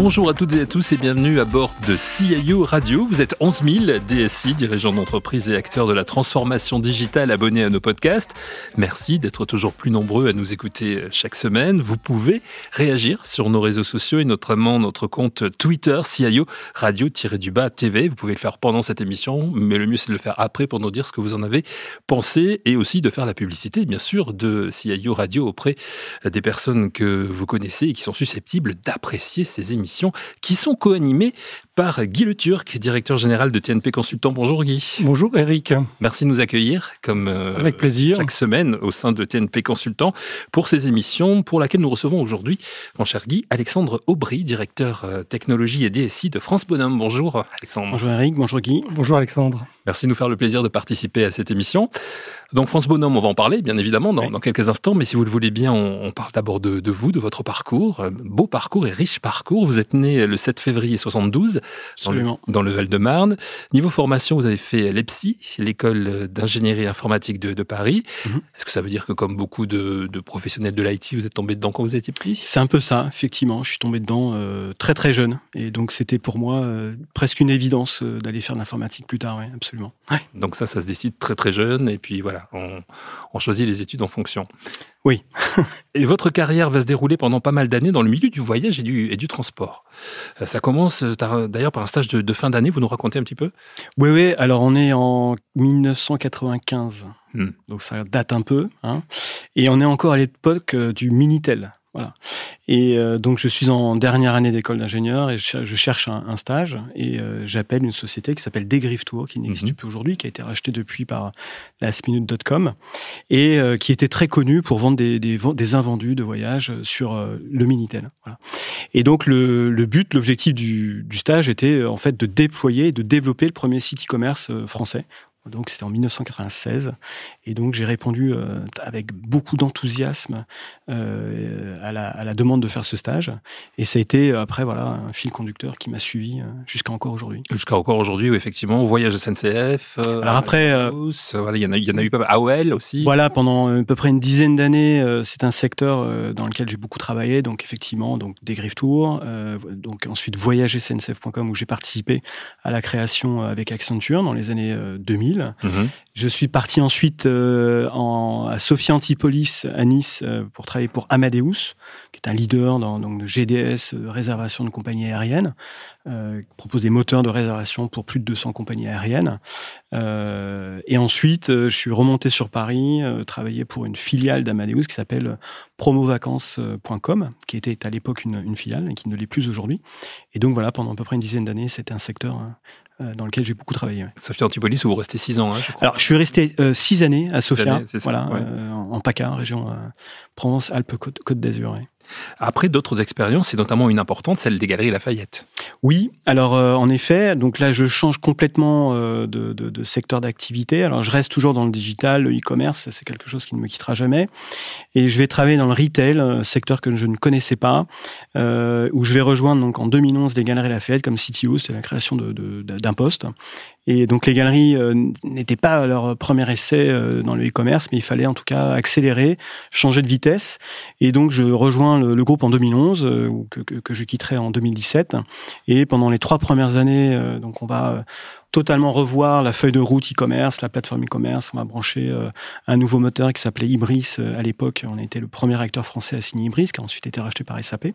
Bonjour à toutes et à tous et bienvenue à bord de CIO Radio. Vous êtes 11 000 DSI, dirigeants d'entreprise et acteurs de la transformation digitale abonnés à nos podcasts. Merci d'être toujours plus nombreux à nous écouter chaque semaine. Vous pouvez réagir sur nos réseaux sociaux et notamment notre compte Twitter CIO Radio-du-bas TV. Vous pouvez le faire pendant cette émission, mais le mieux c'est de le faire après pour nous dire ce que vous en avez pensé et aussi de faire la publicité, bien sûr, de CIO Radio auprès des personnes que vous connaissez et qui sont susceptibles d'apprécier ces émissions qui sont co-animées par Guy Le Turc, directeur général de TNP Consultant. Bonjour Guy. Bonjour Eric. Merci de nous accueillir comme euh, Avec plaisir. chaque semaine au sein de TNP Consultant pour ces émissions pour laquelle nous recevons aujourd'hui, mon cher Guy, Alexandre Aubry, directeur euh, technologie et DSI de France Bonhomme. Bonjour Alexandre. Bonjour Eric, bonjour Guy. Bonjour Alexandre. Merci de nous faire le plaisir de participer à cette émission. Donc France Bonhomme, on va en parler bien évidemment dans, Oui. dans quelques instants, mais si vous le voulez bien, on, on parle d'abord de, de vous, de votre parcours, Euh, beau parcours et riche parcours. Vous êtes né le 7 février 72 dans le, Absolument. dans le Val-de-Marne. Niveau formation, vous avez fait l'EPSI, l'école d'ingénierie informatique de, de Paris. Mhm. Est-ce que ça veut dire que comme beaucoup de, de professionnels de l'IT, vous êtes tombé dedans quand vous étiez petit? C'est un peu ça, effectivement. Je suis tombé dedans euh, très très jeune. Et donc c'était pour moi euh, presque une évidence euh, d'aller faire de l'informatique plus tard, oui, absolument. Ouais. Donc ça, ça se décide très très jeune, et puis voilà, on, on choisit les études en fonction. Oui. et votre carrière va se dérouler pendant pas mal d'années dans le milieu du voyage et du, et du transport. Euh, Ça commence euh, d'ailleurs par un stage de, de fin d'année, vous nous racontez un petit peu? Oui, oui, alors on est en 1995. Hmm. Donc ça date un peu. Hein. Et on est encore à l'époque euh, du Minitel. Voilà. Et euh, donc je suis en dernière année d'école d'ingénieur et je, cher- je cherche un, un stage et euh, j'appelle une société qui s'appelle Degriffe Tour, qui n'existe Mhm. plus aujourd'hui, qui a été rachetée depuis par lastminute.com et euh, qui était très connue pour vendre des, des, ven- des invendus de voyage sur le Minitel. Voilà. Et donc le, le but, l'objectif du, du stage était en fait de déployer et de développer le premier site e-commerce français. Donc c'était en 1996. Et donc j'ai répondu euh, avec beaucoup d'enthousiasme euh, à, la, à, la, demande de faire ce stage. Et ça a été euh, après voilà un fil conducteur qui m'a suivi jusqu'à encore aujourd'hui. Jusqu'à encore aujourd'hui, effectivement, voyage SNCF. Alors après, il voilà, y, y, en a eu pas. AOL aussi. Voilà, pendant à peu près une dizaine d'années, c'est un secteur dans lequel j'ai beaucoup travaillé. Donc effectivement, donc des griffes tours, donc ensuite voyagesncf.com où j'ai participé à la création avec Accenture dans les années 2000. Mhm. Je suis parti ensuite euh, à Sophia Antipolis, à Nice, euh, pour travailler pour Amadeus, qui est un leader dans donc, de GDS, euh, réservation de compagnies aériennes, qui propose des moteurs de réservation pour plus de 200 compagnies aériennes. et ensuite, je suis remonté sur Paris, travailler pour une filiale d'Amadeus qui s'appelle promovacances.com, qui était à l'époque une, une, filiale et qui ne l'est plus aujourd'hui. Et donc voilà, pendant à peu près une dizaine d'années, c'était un secteur hein, dans lequel j'ai beaucoup travaillé. ouais. Sophie Antipolis, où vous restez six ans, hein, je crois. Alors, je suis resté euh, six années à Sofia, années, c'est ça, voilà, ouais. euh, en en PACA, région euh, Provence-Alpes-Côte Côte d'Azur. ouais. Après, d'autres expériences, et notamment une importante, celle des Galeries Lafayette. Oui, alors euh, en effet, donc là je change complètement euh, de, secteur d'activité. Alors je reste toujours dans le digital, le e-commerce, c'est quelque chose qui ne me quittera jamais. Et je vais travailler dans le retail, un secteur que je ne connaissais pas, euh, où je vais rejoindre donc en 2011 les Galeries Lafayette comme CTO, c'est la création d'un poste. Et donc les galeries euh, n'étaient pas leur premier essai euh, dans le e-commerce, mais il fallait en tout cas accélérer, changer de vitesse. Et donc je rejoins le, groupe en 2011, euh, ou que, que, que je quitterai en 2017. Et pendant les trois premières années, euh, donc on va euh, totalement revoir la feuille de route e-commerce, la plateforme e-commerce. On va brancher euh, un nouveau moteur qui s'appelait Ibris. Euh, à l'époque, on a été le premier acteur français à signer Ibris, qui a ensuite été racheté par SAP.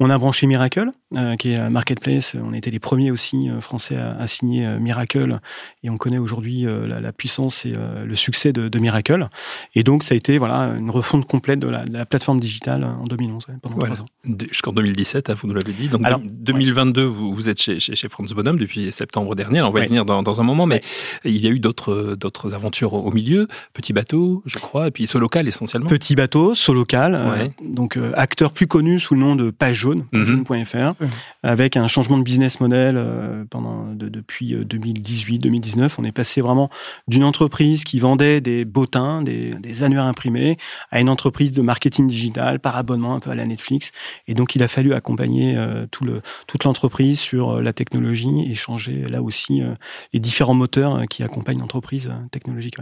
On a branché Miracle, euh, qui est un marketplace. On a été les premiers aussi français à, à signer Miracle. Et on connaît aujourd'hui la, la puissance et le succès de, de Miracle. Et donc, ça a été voilà une refonte complète de la, de la plateforme digitale en 2011, ouais, pendant Voilà. trois ans. Jusqu'en 2017, hein, vous nous l'avez dit. Donc Alors, deux- 2022, vous, vous êtes chez, chez, chez Franz Bonhomme depuis septembre dernier. On va y venir dans, un moment, mais il y a eu d'autres d'autres aventures au milieu, Petit Bateau, je crois, et puis Solocal essentiellement. Petit Bateau, Solocal, euh, donc euh, acteur plus connu sous le nom de Page Jaune, mhm. jaune.fr, avec un changement de business model pendant depuis 2018-2019. On est passé vraiment d'une entreprise qui vendait des bottins, des, des annuaires imprimés, à une entreprise de marketing digital par abonnement un peu à la Netflix. Et donc il a fallu accompagner tout le, toute l'entreprise sur la technologie et changer là aussi les différents moteurs qui accompagnent l'entreprise technologique.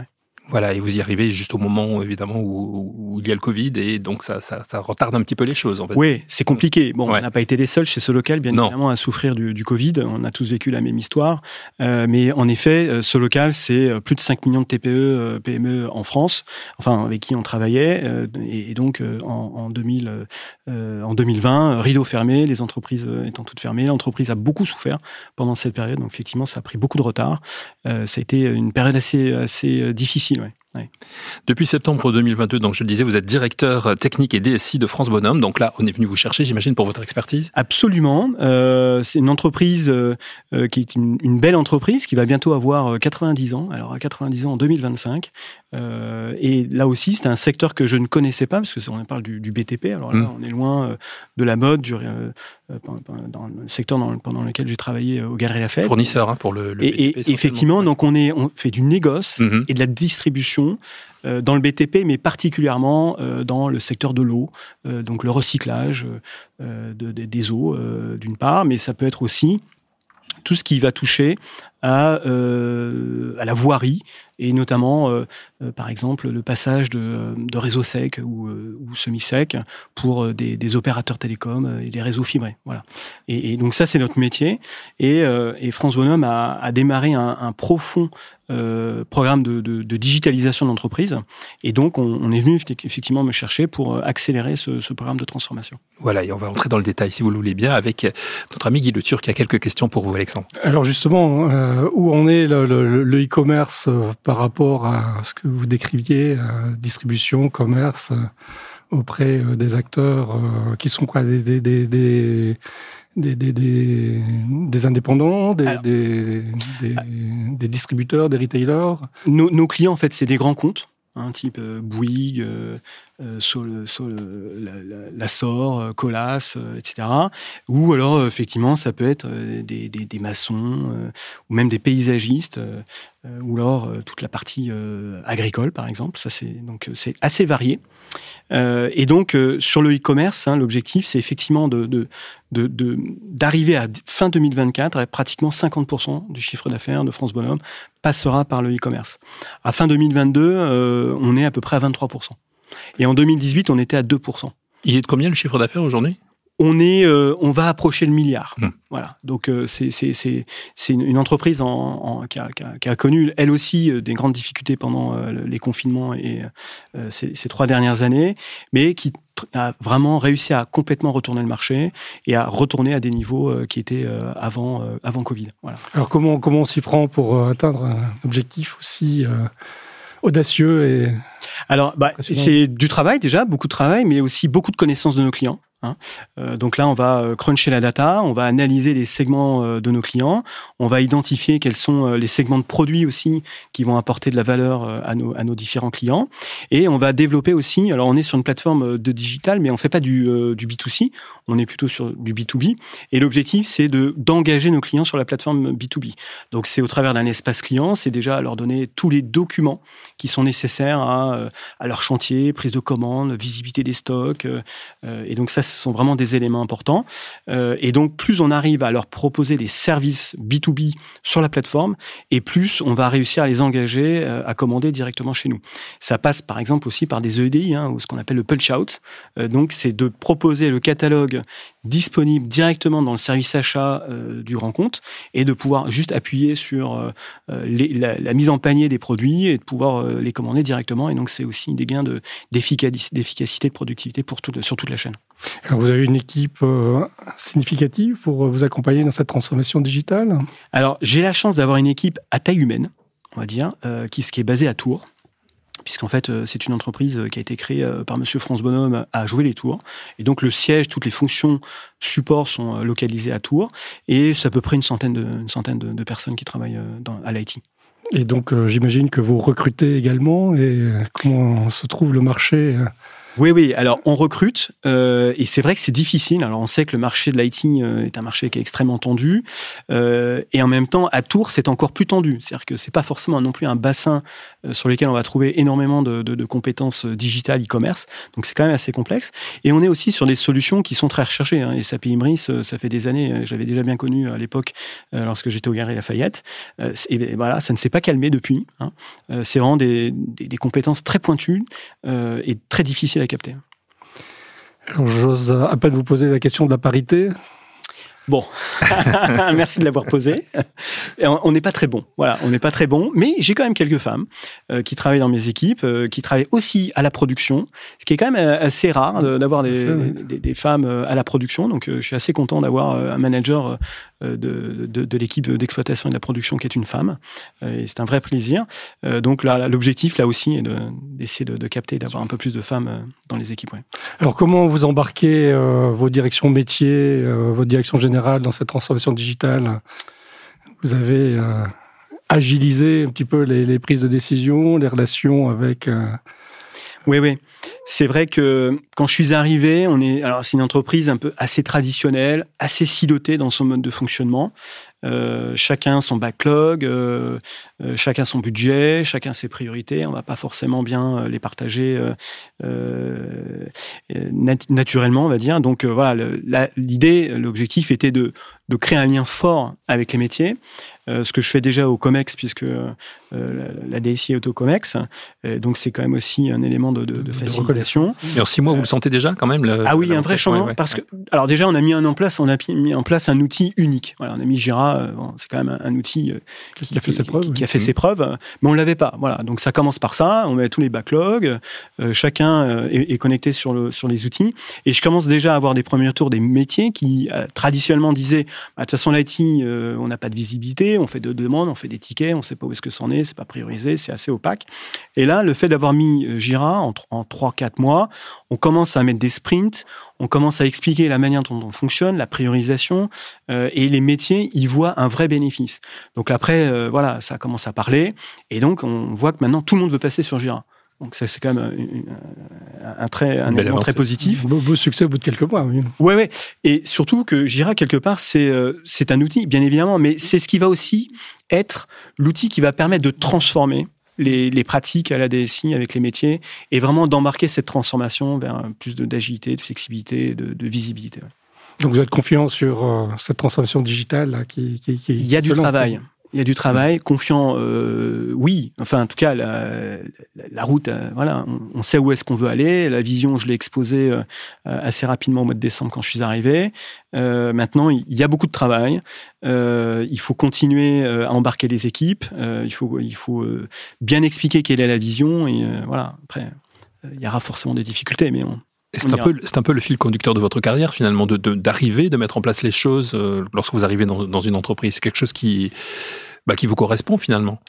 Voilà, et vous y arrivez juste au moment, évidemment, où, il y a le Covid, et donc ça, ça, retarde un petit peu les choses, en fait. Oui, c'est compliqué. Bon, on n'a pas été les seuls chez ce local, bien évidemment, à souffrir du, du, Covid. On a tous vécu la même histoire. Euh, mais en effet, euh, ce local, c'est euh, plus de 5 millions de TPE, PME en France, enfin, avec qui on travaillait. et, donc, en, en, 2000, en 2020, rideau fermé, les entreprises étant toutes fermées, l'entreprise a beaucoup souffert pendant cette période. Donc, effectivement, ça a pris beaucoup de retard. ça a été une période assez, assez difficile Chinois. Depuis septembre 2022, donc je le disais, vous êtes directeur technique et DSI de France Bonhomme. Donc là, on est venu vous chercher, j'imagine, pour votre expertise. Absolument. Euh, c'est une entreprise euh, euh, qui est une, une, belle entreprise qui va bientôt avoir 90 ans. Alors à 90 ans en 2025. Euh, et là aussi, c'est un secteur que je ne connaissais pas, parce que on parle du, BTP. Alors là, mmh. on est loin de la mode, du, dans le secteur dans, pendant lequel j'ai travaillé au Galerie Lafayette. Fournisseur hein, pour le, le et, BTP. Et effectivement, donc on, est, on fait du négoce mmh. et de la distribution dans le BTP, mais particulièrement dans le secteur de l'eau, donc le recyclage de, des eaux, d'une part, mais ça peut être aussi tout ce qui va toucher à, à la voirie, et notamment, euh, euh, par exemple, le passage de, de réseaux secs ou, euh, ou semi-secs pour des, des, opérateurs télécoms et des réseaux fibrés. Voilà. Et, et donc ça, c'est notre métier. Et, et France Bonhomme a, a démarré un, un profond euh, programme de, de, de digitalisation d'entreprise. Et donc, on, on, est venu effectivement me chercher pour accélérer ce, ce, programme de transformation. Voilà, et on va entrer dans le détail, si vous le voulez bien, avec notre ami Guy Le Turc qui a quelques questions pour vous, Alexandre. Alors justement, euh, où en est le e-commerce par rapport à ce que vous décriviez, distribution, commerce, euh, auprès euh, des acteurs euh, qui sont quoi des, des, des, des des, des, des, indépendants, des, distributeurs, des retailers? Nos, nos clients, en fait, c'est des grands comptes, hein, type Bouygues, euh, le, sur la, euh, Colas, euh, etc. Ou alors, effectivement, ça peut être des, maçons ou même des paysagistes ou alors toute la partie agricole, par exemple. Ça, c'est donc c'est assez varié. Euh, et donc, sur le e-commerce, hein, l'objectif, c'est effectivement de, d'arriver à fin 2024 à pratiquement 50% du chiffre d'affaires de France Bonhomme passera par le e-commerce. À fin 2022, on est à peu près à 23%. Et en 2018, on était à 2%. Il est de combien le chiffre d'affaires aujourd'hui? On est, euh, on va approcher le milliard. Hmm. Voilà. Donc euh, c'est c'est c'est une entreprise en, en qui, a, qui, a, qui, a, connu elle aussi euh, des grandes difficultés pendant les confinements et ces, ces, trois dernières années, mais qui a vraiment réussi à complètement retourner le marché et à retourner à des niveaux qui étaient avant avant Covid. Voilà. Alors comment comment on s'y prend pour atteindre un objectif aussi audacieux et alors bah, c'est du travail déjà beaucoup de travail mais aussi beaucoup de connaissances de nos clients Hein. Euh, donc là, on va euh, cruncher la data, on va analyser les segments euh, de nos clients, on va identifier quels sont les segments de produits aussi qui vont apporter de la valeur à nos, différents clients, et on va développer aussi. Alors, on est sur une plateforme de digital, mais on fait pas du, du B2C, on est plutôt sur du B2B. Et l'objectif, c'est de d'engager nos clients sur la plateforme B2B. Donc, c'est au travers d'un espace client, c'est déjà leur donner tous les documents qui sont nécessaires à, à leur chantier, prise de commande, visibilité des stocks, et donc ça ce sont vraiment des éléments importants. Euh, et donc, plus on arrive à leur proposer des services B2B sur la plateforme, et plus on va réussir à les engager euh, à commander directement chez nous. Ça passe par exemple aussi par des EDI, hein, ou ce qu'on appelle le punch out. Euh, donc, c'est de proposer le catalogue disponible directement dans le service achat du grand compte et de pouvoir juste appuyer sur la, mise en panier des produits et de pouvoir les commander directement. Et donc, c'est aussi des gains d'efficacité, de, productivité pour sur toute la chaîne. Alors vous avez une équipe euh, significative pour vous accompagner dans cette transformation digitale? Alors j'ai la chance d'avoir une équipe à taille humaine, on va dire, euh, qui, qui est basée à Tours puisqu'en fait, c'est une entreprise qui a été créée par Monsieur France Bonhomme à jouer les tours. Et donc, le siège, toutes les fonctions support sont localisées à Tours. Et c'est à peu près une centaine de, une centaine de, personnes qui travaillent dans, à l'IT. Et donc, j'imagine que vous recrutez également. Et comment se trouve le marché oui, oui. Alors, on recrute euh, et c'est vrai que c'est difficile. Alors, on sait que le marché de l'IT euh, est un marché qui est extrêmement tendu euh, et en même temps, à Tours, c'est encore plus tendu. C'est-à-dire que c'est pas forcément non plus un bassin euh, sur lequel on va trouver énormément de, de, de compétences digitales e-commerce. Donc, c'est quand même assez complexe. Et on est aussi sur des solutions qui sont très recherchées. Hein. Et SAP ça fait des années. J'avais déjà bien connu à l'époque lorsque j'étais au Galerie Lafayette. et voilà, ça ne s'est pas calmé depuis. Hein. c'est vraiment des, des, des, compétences très pointues et très difficiles à capter. J'ose à peine vous poser la question de la parité. Bon, merci de l'avoir posé. on n'est pas très bon, voilà, on n'est pas très bon, mais j'ai quand même quelques femmes euh, qui travaillent dans mes équipes, euh, qui travaillent aussi à la production, ce qui est quand même euh, assez rare d'avoir des, des, femmes à la production. Donc, je suis assez content d'avoir un manager de, de, de l'équipe d'exploitation et de la production qui est une femme, et c'est un vrai plaisir. donc là, l'objectif là aussi est d'essayer de, capter, d'avoir un peu plus de femmes dans les équipes. Ouais. Alors, comment vous embarquez vos directions métiers, votre direction générale dans cette transformation digitale? Vous avez euh, agilisé un petit peu les, prises de décision, les relations avec. Euh, oui, oui. C'est vrai que quand je suis arrivé, on est alors c'est une entreprise un peu assez traditionnelle, assez silotée dans son mode de fonctionnement. Euh, chacun son backlog, euh, euh, chacun son budget, chacun ses priorités. On va pas forcément bien les partager naturellement, on va dire. Donc voilà, l'idée, l'objectif était de, de créer un lien fort avec les métiers. Ce que je fais déjà au COMEX, puisque la DSI est au COMEX. donc, c'est quand même aussi un élément de, de, de facilitation. Et en six mois, vous le sentez déjà quand même Ah oui, un vrai changement. parce que, alors déjà, on a mis en place, on a mis en place un outil unique. Voilà, on a mis Jira euh, c'est quand même un, outil euh, qui, a fait ses preuves. Qui, a fait ses preuves, mais on l'avait pas. Voilà, donc ça commence par ça. On met tous les backlogs. Euh, chacun est, connecté sur le sur les outils. Et je commence déjà à avoir des premiers tours des métiers qui traditionnellement disaient bah, de toute façon l'IT, on n'a pas de visibilité, on fait de demandes, on fait des tickets, on sait pas où est-ce que c'en est, c'est pas priorisé, c'est assez opaque. Et là, le fait d'avoir mis Jira en, en 3-4 mois, on commence à mettre des sprints, on commence à expliquer la manière dont on fonctionne, la priorisation, euh, et les métiers y voient un vrai bénéfice. Donc après, euh, voilà, ça commence à parler, et donc on voit que maintenant tout le monde veut passer sur Jira. Donc ça c'est quand même un, très un élément très positif. Beau, beau, succès au bout de quelques mois. Oui. Ouais ouais. Et surtout que Jira quelque part c'est euh, c'est un outil bien évidemment, mais c'est ce qui va aussi être l'outil qui va permettre de transformer les, pratiques à la DSI avec les métiers et vraiment d'embarquer cette transformation vers plus d'agilité, de, flexibilité, de, visibilité. Donc vous êtes confiant sur euh, cette transformation digitale qui, qui, qui, Il y a du travail il y a du travail, confiant, euh, oui. Enfin, en tout cas, la, la, route, euh, voilà, on, sait où est-ce qu'on veut aller. La vision, je l'ai exposée euh, assez rapidement au mois de décembre quand je suis arrivé. Euh, maintenant, il y a beaucoup de travail. il faut continuer à embarquer les équipes. il faut, il faut bien expliquer quelle est la vision. Et voilà, après, il y aura forcément des difficultés, mais on, c'est un, peu, un peu le fil conducteur de votre carrière, finalement, d'arriver, de, de, mettre en place les choses lorsque vous arrivez dans, dans une entreprise. C'est quelque chose qui, bah, qui vous correspond finalement.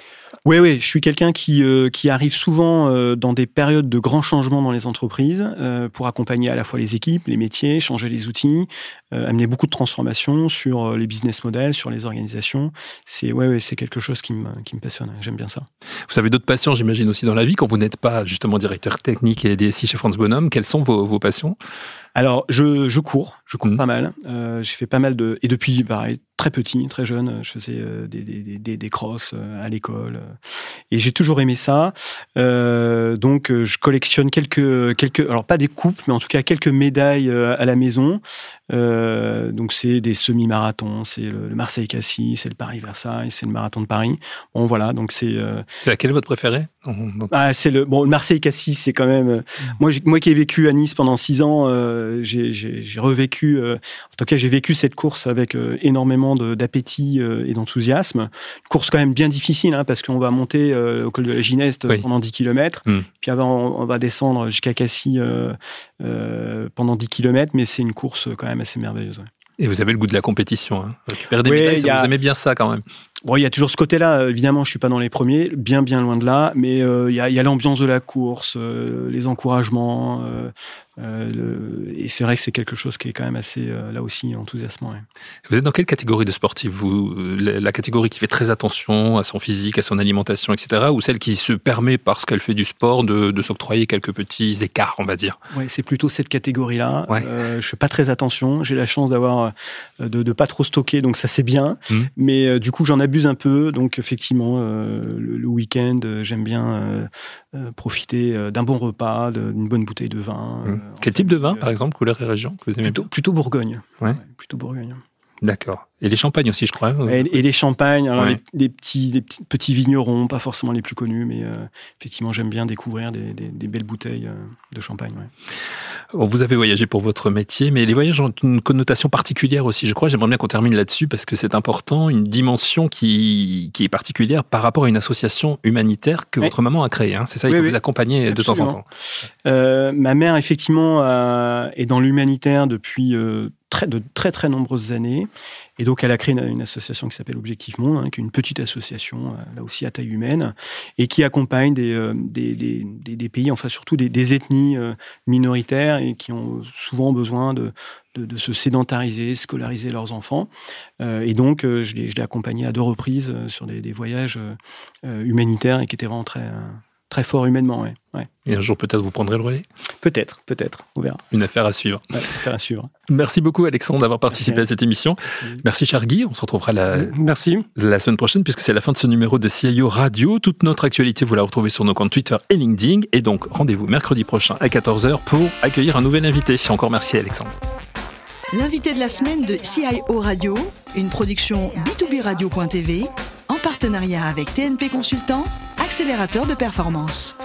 Oui, oui, je suis quelqu'un qui, euh, qui arrive souvent euh, dans des périodes de grands changements dans les entreprises euh, pour accompagner à la fois les équipes, les métiers, changer les outils, amener beaucoup de transformations sur les business models, sur les organisations. C'est ouais, ouais, c'est quelque chose qui me, qui me passionne. J'aime bien ça. Vous avez d'autres passions, j'imagine aussi dans la vie, quand vous n'êtes pas justement directeur technique et DSI chez France Bonhomme. Quelles sont vos, vos passions? Alors, je, je cours, je cours mmh. pas mal. Euh, j'ai fait pas mal de... Et depuis, pareil, très petit, très jeune, je faisais des, des, des, des crosses à l'école. Et j'ai toujours aimé ça. donc, je collectionne quelques, quelques... Alors, pas des coupes, mais en tout cas, quelques médailles à la maison. Euh, donc c'est des semi-marathons, c'est le, Marseille-Cassis, c'est le Paris-Versailles, c'est le marathon de Paris. Bon voilà, donc c'est. Euh... C'est laquelle votre préféré Ah c'est le bon le Marseille-Cassis, c'est quand même. Euh, mm. Moi moi qui ai vécu à Nice pendant six ans, euh, j'ai revécu. Euh, en tout cas j'ai vécu cette course avec énormément d'appétit et d'enthousiasme. Course quand même bien difficile hein, parce qu'on va monter au col de la Gineste pendant 10 km, mm. puis avant on, va descendre jusqu'à Cassis pendant 10 km, mais c'est une course quand même assez merveilleuse. Et vous avez le goût de la compétition. Hein. Récupérer des médailles, vous aimez bien ça quand même. Bon, il y a toujours ce côté-là. Évidemment, je suis pas dans les premiers, bien bien loin de là, mais il y a, y a l'ambiance de la course, les encouragements, euh, et c'est vrai que c'est quelque chose qui est quand même assez, euh, là aussi, enthousiasmant. Vous êtes dans quelle catégorie de sportif vous La catégorie qui fait très attention à son physique, à son alimentation, etc. Ou celle qui se permet, parce qu'elle fait du sport, de, de s'octroyer quelques petits écarts, on va dire? Ouais, c'est plutôt cette catégorie-là. Ouais. Euh, je fais pas très attention. J'ai la chance d'avoir euh, de, de pas trop stocker, donc ça c'est bien. Mmh. Mais du coup, j'en abuse un peu. Donc effectivement, le, le week-end, j'aime bien profiter d'un bon repas, d'une bonne bouteille de vin. Mmh. Quel type de vin, par exemple, couleur et région que vous aimez plutôt, plutôt Bourgogne. Ouais. Plutôt Bourgogne. D'accord. Et les champagnes aussi, je crois. Et, les champagnes, alors les, petits, les petits vignerons, pas forcément les plus connus, mais euh, effectivement, j'aime bien découvrir des, belles bouteilles euh, de champagne. vous avez voyagé pour votre métier, mais les voyages ont une connotation particulière aussi, je crois. J'aimerais bien qu'on termine là-dessus parce que c'est important, une dimension qui, qui est particulière par rapport à une association humanitaire que votre maman a créée. Hein. C'est ça, et que vous accompagnez de temps en temps. Euh, ma mère, effectivement, est dans l'humanitaire depuis de très très nombreuses années. Et donc elle a créé une, association qui s'appelle Objectif Monde, hein, qui est une petite association, euh, là aussi à taille humaine, et qui accompagne des, euh, des, des, pays, enfin surtout des, ethnies euh, minoritaires et qui ont souvent besoin de, de, se sédentariser, scolariser leurs enfants. et donc je l'ai accompagné à deux reprises sur des, voyages humanitaires et qui étaient vraiment très très fort humainement. Ouais. ouais. Et un jour, peut-être, vous prendrez le relais? Peut-être, peut-être, on verra. Une affaire à suivre. Ouais, affaire à suivre. Merci beaucoup, Alexandre, d'avoir participé à cette émission. Merci, cher Guy. On se retrouvera la, Merci. la semaine prochaine, puisque c'est la fin de ce numéro de CIO Radio. Toute notre actualité, vous la retrouvez sur nos comptes Twitter et LinkedIn. Et donc, rendez-vous mercredi prochain à 14h pour accueillir un nouvel invité. Encore merci, Alexandre. L'invité de la semaine de CIO Radio, une production B2B Radio.tv, en partenariat avec TNP Consultant accélérateur de performance.